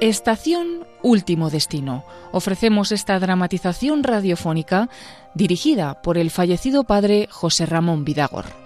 Estación Último Destino. Ofrecemos esta dramatización radiofónica dirigida por el fallecido padre José Ramón Vidagor.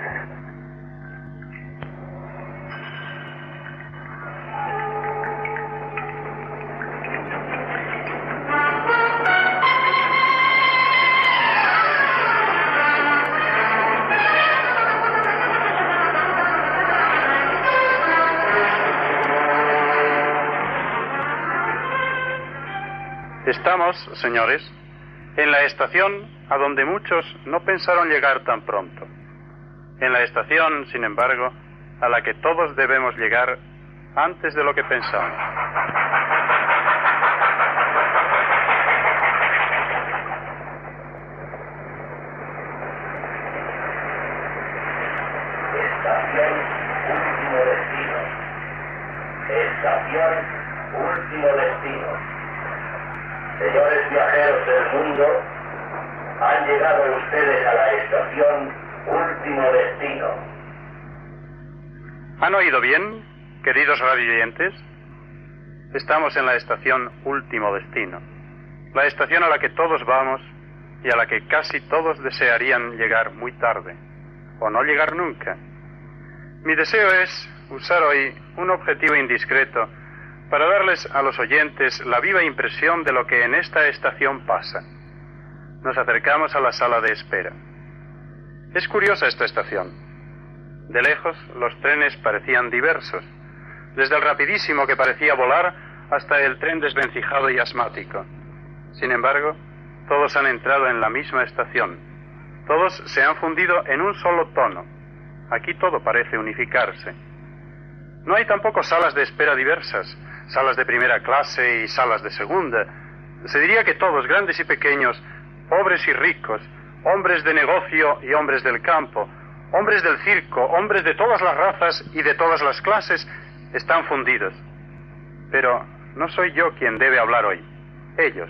señores, en la estación a donde muchos no pensaron llegar tan pronto. En la estación, sin embargo, a la que todos debemos llegar antes de lo que pensamos. Estación último destino. Estación último destino. Señores viajeros del mundo, han llegado ustedes a la estación Último Destino. ¿Han oído bien, queridos radioyentes? Estamos en la estación Último Destino, la estación a la que todos vamos y a la que casi todos desearían llegar muy tarde, o no llegar nunca. Mi deseo es usar hoy un objetivo indiscreto para darles a los oyentes la viva impresión de lo que en esta estación pasa. Nos acercamos a la sala de espera. Es curiosa esta estación. De lejos los trenes parecían diversos, desde el rapidísimo que parecía volar hasta el tren desvencijado y asmático. Sin embargo, todos han entrado en la misma estación. Todos se han fundido en un solo tono. Aquí todo parece unificarse. No hay tampoco salas de espera diversas, salas de primera clase y salas de segunda. Se diría que todos, grandes y pequeños, pobres y ricos, hombres de negocio y hombres del campo, hombres del circo, hombres de todas las razas y de todas las clases, están fundidos. Pero no soy yo quien debe hablar hoy, ellos.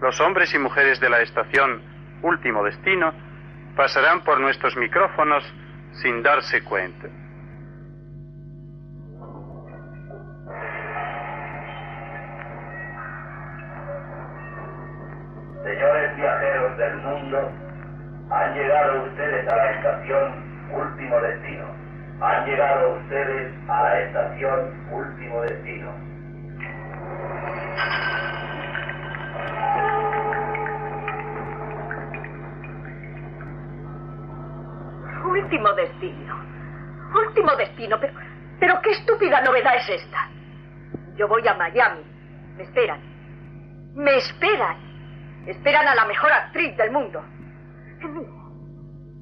Los hombres y mujeres de la estación Último Destino pasarán por nuestros micrófonos sin darse cuenta. Señores viajeros del mundo, han llegado ustedes a la estación Último Destino. Han llegado ustedes a la estación Último Destino. Último destino. Último destino. Pero, pero qué estúpida novedad es esta. Yo voy a Miami. Me esperan. Me esperan. Esperan a la mejor actriz del mundo.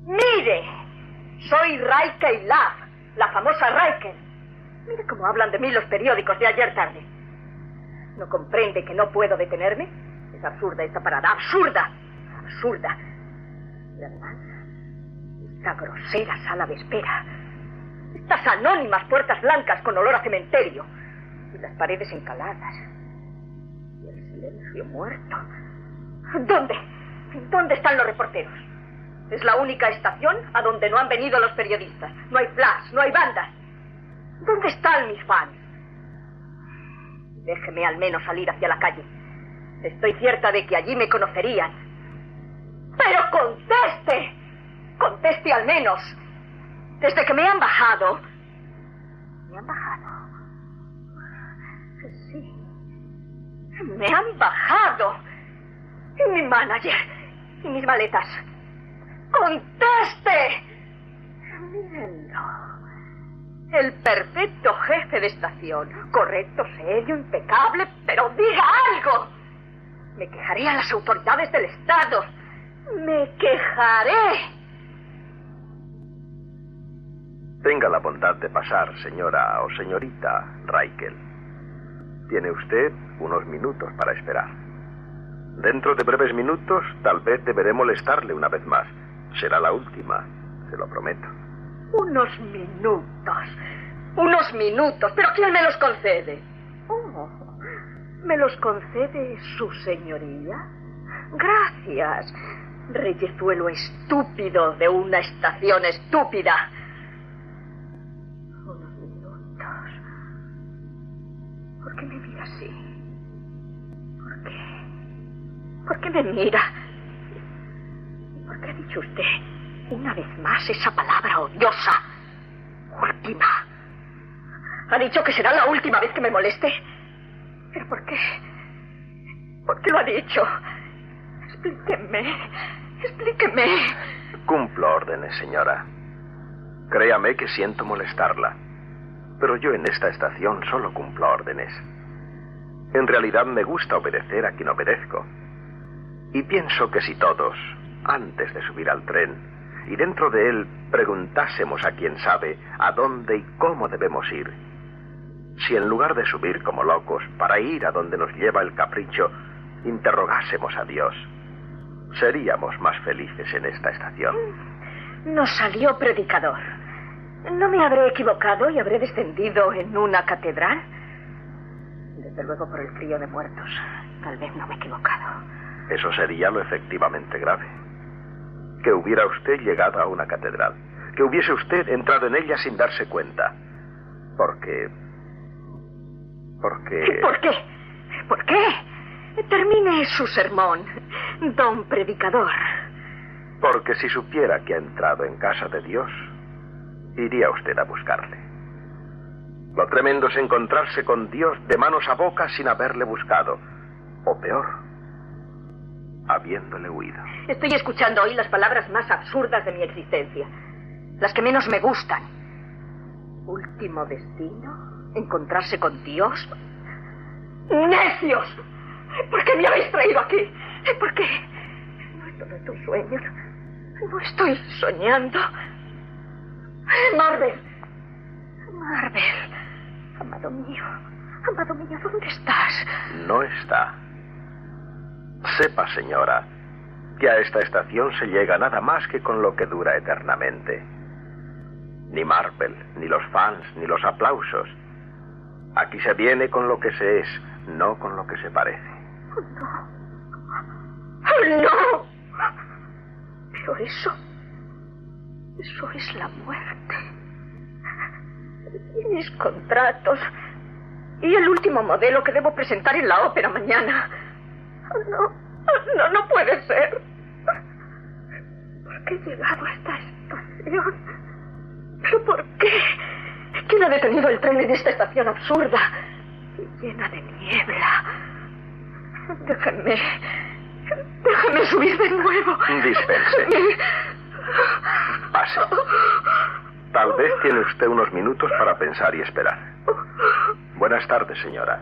Mire, soy Raike Love, la famosa Raike. Mire cómo hablan de mí los periódicos de ayer tarde. ¿No comprende que no puedo detenerme? Es absurda esta parada, absurda, absurda. Y además, esta grosera sala de espera, estas anónimas puertas blancas con olor a cementerio, y las paredes encaladas, y el silencio muerto. ¿Dónde? ¿Dónde están los reporteros? Es la única estación a donde no han venido los periodistas. No hay flash, no hay bandas. ¿Dónde están mis fans? Déjeme al menos salir hacia la calle. Estoy cierta de que allí me conocerían. Pero conteste. Conteste al menos. Desde que me han bajado. Me han bajado. Sí. Me han bajado. Y mi manager. Y mis maletas. ¡Conteste! Mírenlo. El perfecto jefe de estación. Correcto, serio, impecable, pero diga algo. Me quejaré a las autoridades del Estado. Me quejaré. Tenga la bondad de pasar, señora o señorita Raikel. Tiene usted unos minutos para esperar. Dentro de breves minutos, tal vez deberé molestarle una vez más. Será la última, se lo prometo. Unos minutos. Unos minutos. ¿Pero quién me los concede? Oh, ¿Me los concede su señoría? Gracias. Reyezuelo estúpido de una estación estúpida. Unos minutos. ¿Por qué me mira así? ¿Por qué me mira? ¿Por qué ha dicho usted una vez más esa palabra odiosa? Última. ¿Ha dicho que será la última vez que me moleste? ¿Pero por qué? ¿Por qué lo ha dicho? Explíqueme. Explíqueme. Cumplo órdenes, señora. Créame que siento molestarla. Pero yo en esta estación solo cumplo órdenes. En realidad me gusta obedecer a quien obedezco. Y pienso que si todos, antes de subir al tren, y dentro de él preguntásemos a quien sabe a dónde y cómo debemos ir, si en lugar de subir como locos para ir a donde nos lleva el capricho, interrogásemos a Dios, seríamos más felices en esta estación. Nos salió predicador. ¿No me habré equivocado y habré descendido en una catedral? Desde luego por el frío de muertos. Tal vez no me he equivocado. Eso sería lo efectivamente grave. Que hubiera usted llegado a una catedral. Que hubiese usted entrado en ella sin darse cuenta. Porque... Porque... ¿Por qué? ¿Por qué? Termine su sermón, don predicador. Porque si supiera que ha entrado en casa de Dios, iría usted a buscarle. Lo tremendo es encontrarse con Dios de manos a boca sin haberle buscado. O peor, habiéndole huido. Estoy escuchando hoy las palabras más absurdas de mi existencia. Las que menos me gustan. Último destino, encontrarse con Dios. ¡Necios! ¿Por qué me habéis traído aquí? ¿Por qué? No es todo tu sueño. No estoy soñando. Marvel. Marvel. Amado mío. Amado mío, ¿dónde estás? No está. Sepa, señora, que a esta estación se llega nada más que con lo que dura eternamente. Ni Marvel, ni los fans, ni los aplausos. Aquí se viene con lo que se es, no con lo que se parece. ¡Oh, no! ¡Oh, no! Pero eso. Eso es la muerte. Y mis contratos. Y el último modelo que debo presentar en la ópera mañana. No, no, no puede ser. ¿Por qué he llegado a esta estación? ¿Pero por qué? ¿Quién ha detenido el tren en esta estación absurda y llena de niebla? Déjenme. Déjenme subir de nuevo. Dispense. Pase. Tal vez tiene usted unos minutos para pensar y esperar. Buenas tardes, señora.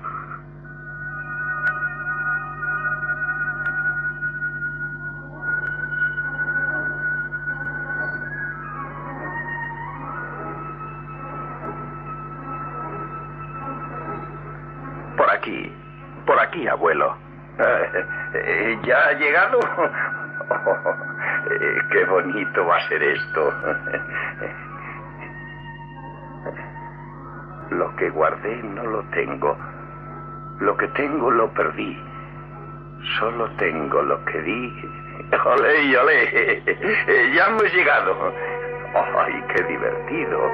¿Ya ha llegado? Eh, qué bonito va a ser esto. Lo que guardé no lo tengo. Lo que tengo lo perdí. Solo tengo lo que di. ¡Olé, olé! Eh, Ya hemos llegado. ¡Ay, qué divertido!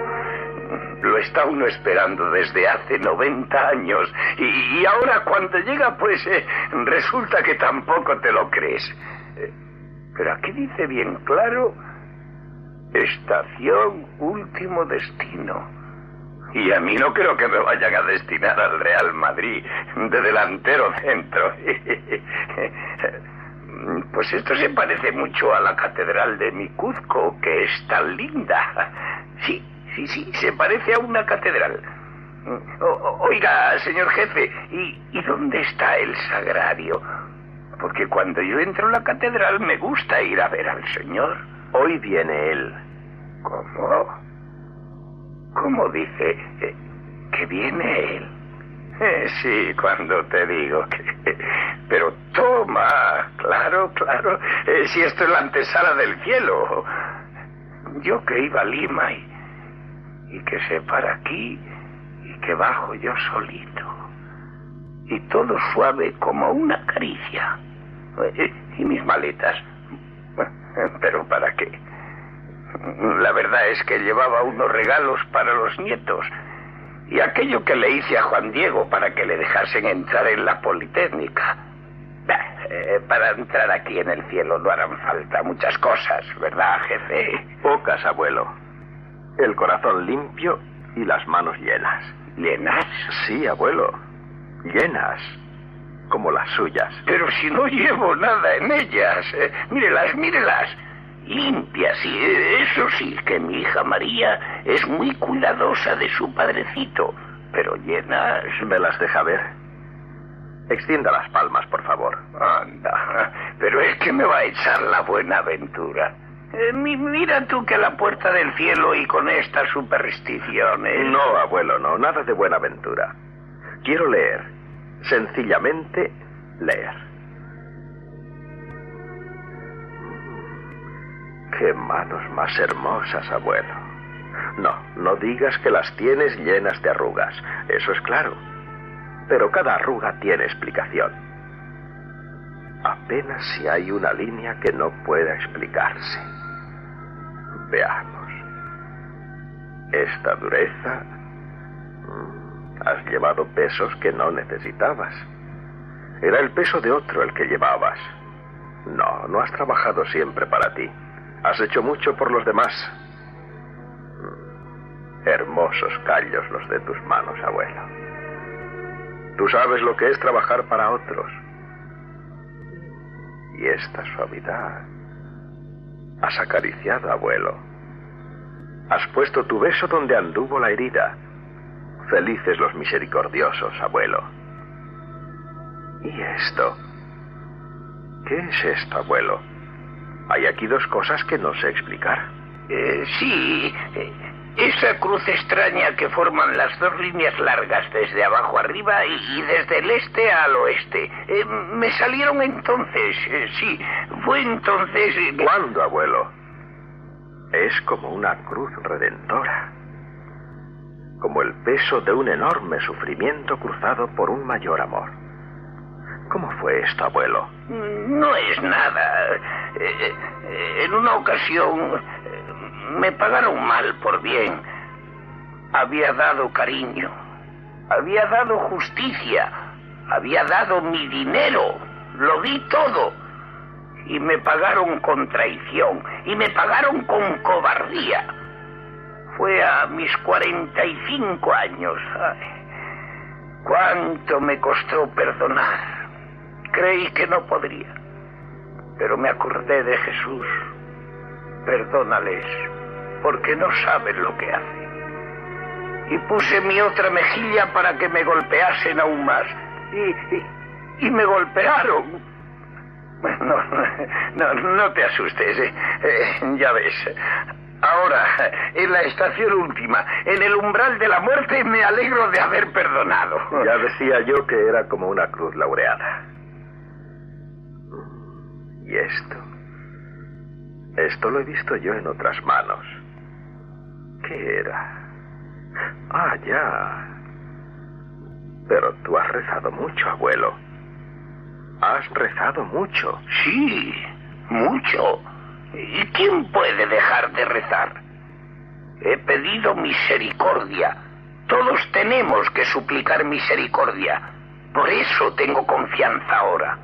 Lo está uno esperando desde hace 90 años. Y, ahora cuando llega, pues eh, resulta que tampoco te lo crees. Eh, pero aquí dice bien claro, estación último destino. Y a mí no creo que me vayan a destinar al Real Madrid de delantero centro. Pues esto se parece mucho a la catedral de Micuzco, que es tan linda. Sí, sí, sí, se parece a una catedral. oiga, señor jefe, ¿y, ¿y dónde está el sagrario? Porque cuando yo entro a la catedral me gusta ir a ver al señor. Hoy viene él. ¿Cómo? ¿Cómo dice eh, que viene él? Eh, sí, cuando te digo que... Pero toma, claro, claro, eh, si esto es la antesala del cielo. Yo que iba a Lima y, y que se para aquí y que bajo yo solito. Y todo suave como una caricia. Y mis maletas. Pero ¿para qué? La verdad es que llevaba unos regalos para los nietos y aquello que le hice a Juan Diego para que le dejasen entrar en la Politécnica. Eh, para entrar aquí en el cielo no harán falta muchas cosas, ¿verdad, jefe? Pocas, abuelo. El corazón limpio y las manos llenas. ¿Llenas? Sí, abuelo. Llenas. Como las suyas. Pero si no llevo nada en ellas. Eh, mírelas, mírelas limpias y eso sí, que mi hija María es muy cuidadosa de su padrecito, pero llenas... ¿Me las deja ver? Extienda las palmas, por favor. Anda, pero es que me va a echar la buena aventura. Eh, mira tú que la puerta del cielo y con estas supersticiones. No, abuelo, no, nada de buena aventura. Quiero leer, sencillamente leer. Qué manos más hermosas, abuelo. No, no digas que las tienes llenas de arrugas. Eso es claro. Pero cada arruga tiene explicación. Apenas si hay una línea que no pueda explicarse. Veamos. Esta dureza... Has llevado pesos que no necesitabas. Era el peso de otro el que llevabas. No, no has trabajado siempre para ti. Has hecho mucho por los demás. Hermosos callos los de tus manos, abuelo. Tú sabes lo que es trabajar para otros. Y esta suavidad. Has acariciado, abuelo. Has puesto tu beso donde anduvo la herida. Felices los misericordiosos, abuelo. ¿Y esto? ¿Qué es esto, abuelo? Hay aquí dos cosas que no sé explicar. Eh, sí, eh, esa cruz extraña que forman las dos líneas largas desde abajo arriba y, desde el este al oeste. Eh, me salieron entonces, sí, fue entonces... ¿Cuándo, abuelo? Es como una cruz redentora, como el peso de un enorme sufrimiento cruzado por un mayor amor. ¿Cómo fue esto, abuelo? No es nada. Eh, eh, en una ocasión eh, me pagaron mal por bien. Había dado cariño, había dado justicia, había dado mi dinero, lo di todo. Y me pagaron con traición, y me pagaron con cobardía. Fue a mis 45 años. ¿Cuánto me costó perdonar? Creí que no podría, pero me acordé de Jesús. Perdónales, porque no saben lo que hacen. Y puse mi otra mejilla para que me golpeasen aún más. Y, y, me golpearon. No, no, no te asustes, ¿eh? Eh, ya ves. Ahora, en la estación última, en el umbral de la muerte, me alegro de haber perdonado. Ya decía yo que era como una cruz laureada. ¿Y esto? Esto lo he visto yo en otras manos. ¿Qué era? Ah, ya. Pero tú has rezado mucho, abuelo. Has rezado mucho. Sí, mucho. ¿Y quién puede dejar de rezar? He pedido misericordia. Todos tenemos que suplicar misericordia. Por eso tengo confianza ahora.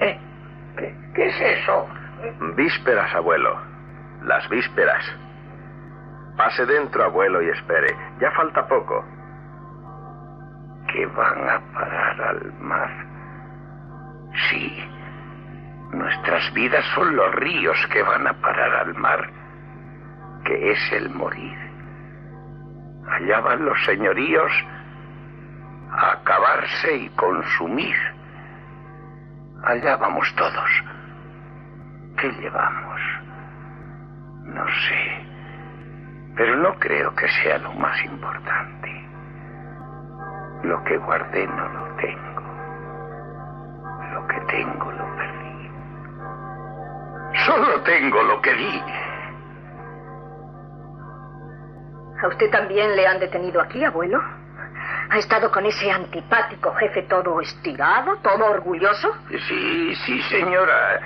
¿Eh? ¿Qué, qué es eso? Vísperas, abuelo. Las vísperas. Pase dentro, abuelo, y espere. Ya falta poco. Que van a parar al mar. Sí. Nuestras vidas son los ríos que van a parar al mar, que es el morir. Allá van los señoríos a acabarse y consumir. Allá vamos todos. ¿Qué llevamos? No sé. Pero no creo que sea lo más importante. Lo que guardé no lo tengo. Lo que tengo lo perdí. Solo tengo lo que di. ¿A usted también le han detenido aquí, abuelo? ¿Ha estado con ese antipático jefe todo estirado, todo orgulloso? Sí, sí, señora.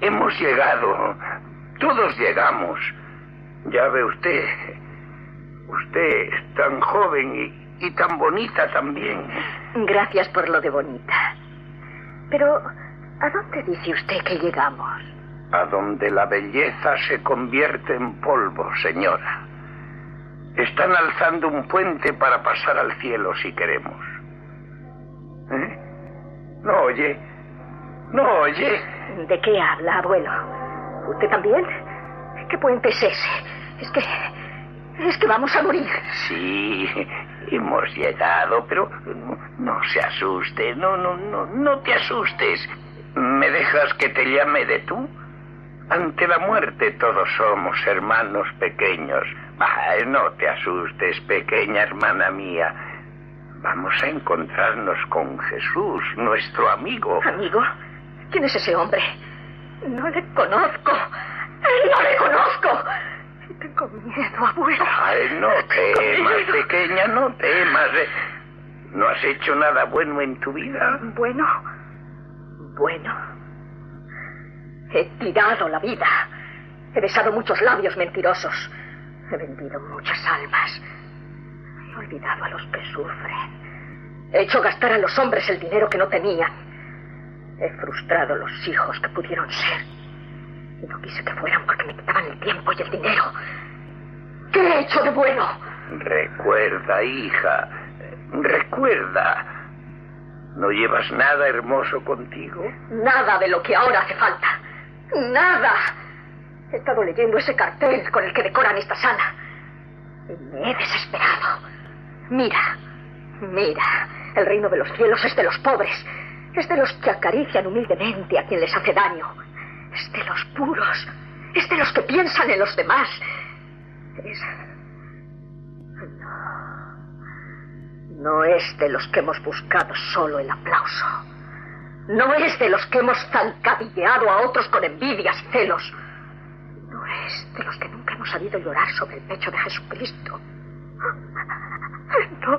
Hemos llegado. Todos llegamos. Ya ve usted. Usted es tan joven y, y tan bonita también. Gracias por lo de bonita. Pero, ¿a dónde dice usted que llegamos? A donde la belleza se convierte en polvo, señora. Están alzando un puente para pasar al cielo si queremos. ¿Eh? ¿No oye? ¿No oye? ¿De qué habla, abuelo? ¿Usted también? ¿Qué puente es ese? Es que... Es que vamos a morir. Sí, hemos llegado, pero no, no se asuste, no, no, no, no te asustes. ¿Me dejas que te llame de tú? Ante la muerte todos somos hermanos pequeños. Ah, no te asustes, pequeña hermana mía. Vamos a encontrarnos con Jesús, nuestro amigo. ¿Amigo? ¿Quién es ese hombre? No le conozco. ¡No le conozco! Tengo miedo, abuelo. Ay, no temas, pequeña, no temas. ¿No has hecho nada bueno en tu vida? Bueno, bueno. He tirado la vida. He besado muchos labios mentirosos. He vendido muchas almas. He olvidado a los que sufren. He hecho gastar a los hombres el dinero que no tenían. He frustrado los hijos que pudieron ser. No quise que fueran porque me quitaban el tiempo y el dinero. ¿Qué he hecho de bueno? Recuerda, hija. Recuerda. ¿No llevas nada hermoso contigo? Nada de lo que ahora hace falta. Nada. He estado leyendo ese cartel con el que decoran esta sala. Y me he desesperado. Mira, mira. El reino de los cielos es de los pobres. Es de los que acarician humildemente a quien les hace daño. Es de los puros. Es de los que piensan en los demás. Es... No. No es de los que hemos buscado solo el aplauso. No es de los que hemos zancadilleado a otros con envidias celos. No es de los que nunca hemos sabido llorar sobre el pecho de Jesucristo. No. No.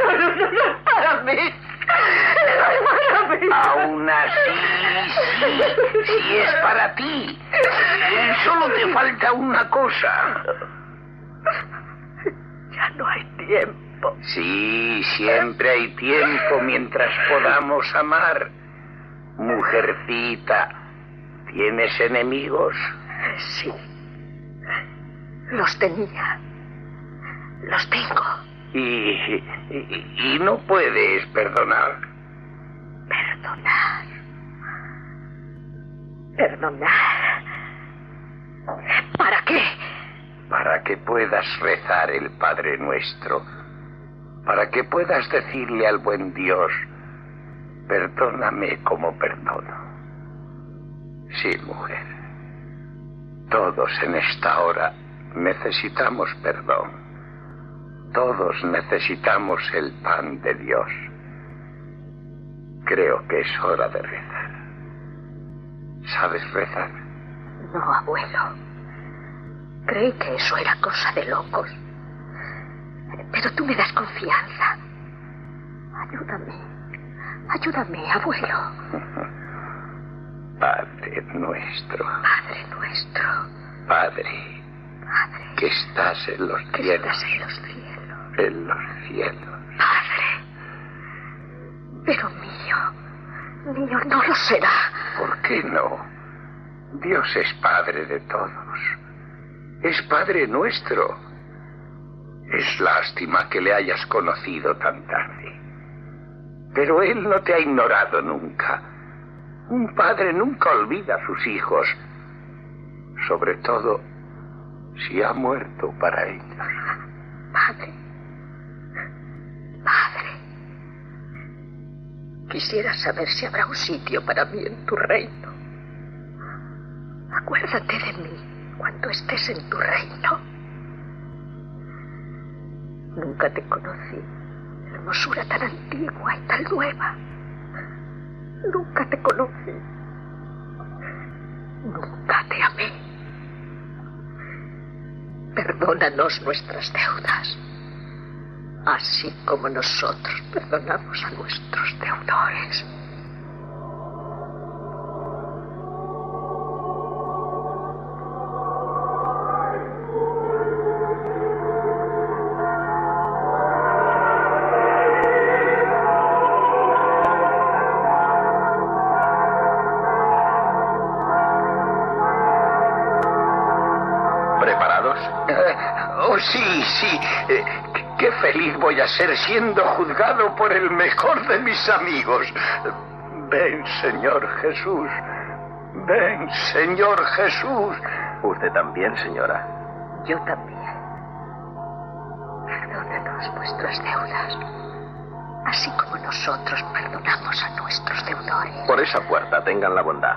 No, no, no, no, para mí. No. Aún así, sí, sí es para ti. Solo te falta una cosa. Ya no hay tiempo. Sí, siempre hay tiempo mientras podamos amar. Mujercita, ¿tienes enemigos? Sí. Los tenía. Los tengo. Y, y, y no puedes perdonar. Perdonar. Perdonar. ¿Para qué? Para que puedas rezar el Padre Nuestro. Para que puedas decirle al buen Dios, perdóname como perdono. Sí, mujer. Todos en esta hora necesitamos perdón. Todos necesitamos el pan de Dios. Creo que es hora de rezar. ¿Sabes rezar? No, abuelo. Creí que eso era cosa de locos. Pero tú me das confianza. Ayúdame. Ayúdame, abuelo. Padre nuestro. Padre nuestro. Padre. Padre. Que estás en los que cielos. Estás en los cielos. En los cielos. Padre. Pero mío. Mío no lo será. ¿Por qué no? Dios es Padre de todos. Es Padre nuestro. Es lástima que le hayas conocido tan tarde. Pero Él no te ha ignorado nunca. Un padre nunca olvida a sus hijos, sobre todo si ha muerto para ellos. Padre. Padre. Quisiera saber si habrá un sitio para mí en tu reino. Acuérdate de mí cuando estés en tu reino. Nunca te conocí. Hermosura tan antigua y tan nueva. Nunca te conocí. Nunca te amé. Perdónanos nuestras deudas, así como nosotros perdonamos a nuestros deudores. sí, sí. Eh, qué feliz voy a ser siendo juzgado por el mejor de mis amigos. Ven, Señor Jesús. Ven, Señor Jesús. Usted también, señora. Yo también. Perdónanos vuestras deudas, así como nosotros perdonamos a nuestros deudores. Por esa puerta, tengan la bondad.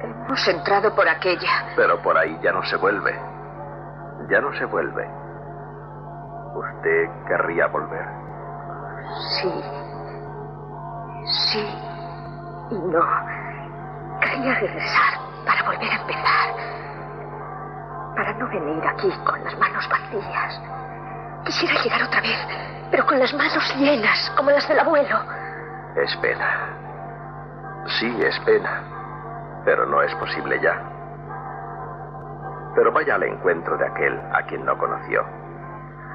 Hemos entrado por aquella. Pero por ahí ya no se vuelve. Ya no se vuelve. ¿Usted querría volver? Sí. Sí. Y no. Quería regresar para volver a empezar. Para no venir aquí con las manos vacías. Quisiera llegar otra vez, pero con las manos llenas, como las del abuelo. Es pena. Sí, es pena. Pero no es posible ya. Pero vaya al encuentro de aquel a quien no conoció.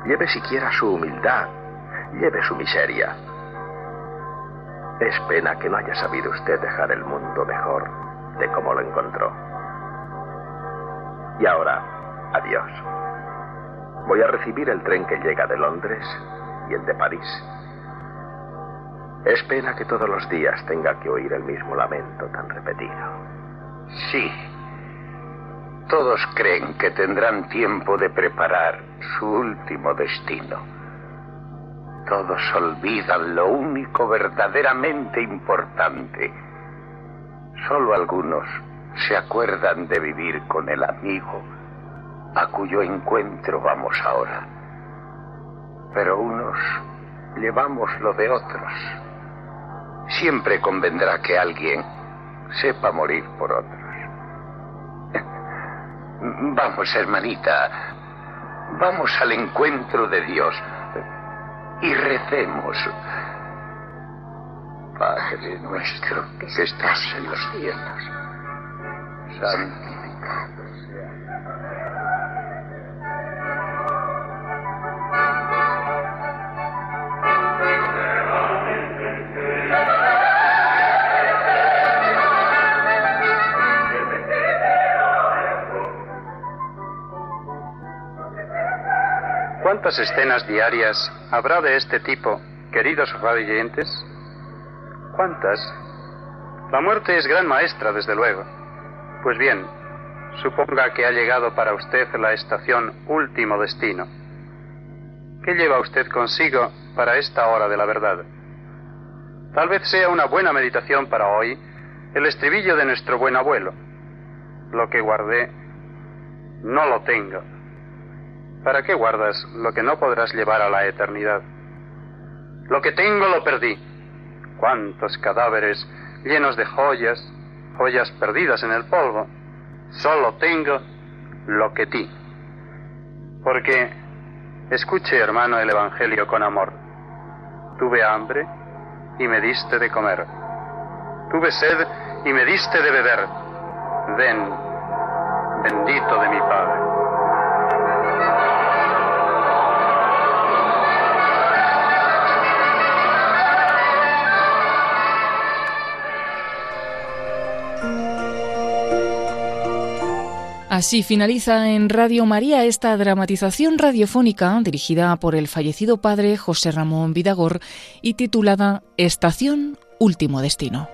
Lleve siquiera su humildad, lleve su miseria. Es pena que no haya sabido usted dejar el mundo mejor de como lo encontró. Y ahora, adiós. Voy a recibir el tren que llega de Londres y el de París. Es pena que todos los días tenga que oír el mismo lamento tan repetido. Sí. Todos creen que tendrán tiempo de preparar su último destino. Todos olvidan lo único verdaderamente importante. Solo algunos se acuerdan de vivir con el amigo a cuyo encuentro vamos ahora. Pero unos llevamos lo de otros. Siempre convendrá que alguien sepa morir por otros. Vamos, hermanita, vamos al encuentro de Dios y recemos. Padre nuestro que estás en los cielos, santificado ¿Cuántas escenas diarias habrá de este tipo, queridos radioyentes? ¿Cuántas? La muerte es gran maestra, desde luego. Pues bien, suponga que ha llegado para usted la estación último destino. ¿Qué lleva usted consigo para esta hora de la verdad? Tal vez sea una buena meditación para hoy el estribillo de nuestro buen abuelo. Lo que guardé, no lo tengo. ¿Para qué guardas lo que no podrás llevar a la eternidad? Lo que tengo lo perdí. ¿Cuántos cadáveres llenos de joyas, joyas perdidas en el polvo? Solo tengo lo que ti. Porque, escuche hermano el Evangelio con amor. Tuve hambre y me diste de comer. Tuve sed y me diste de beber. ven, bendito de mi Padre. Así finaliza en Radio María esta dramatización radiofónica dirigida por el fallecido padre José Ramón Vidagor y titulada Estación Último Destino.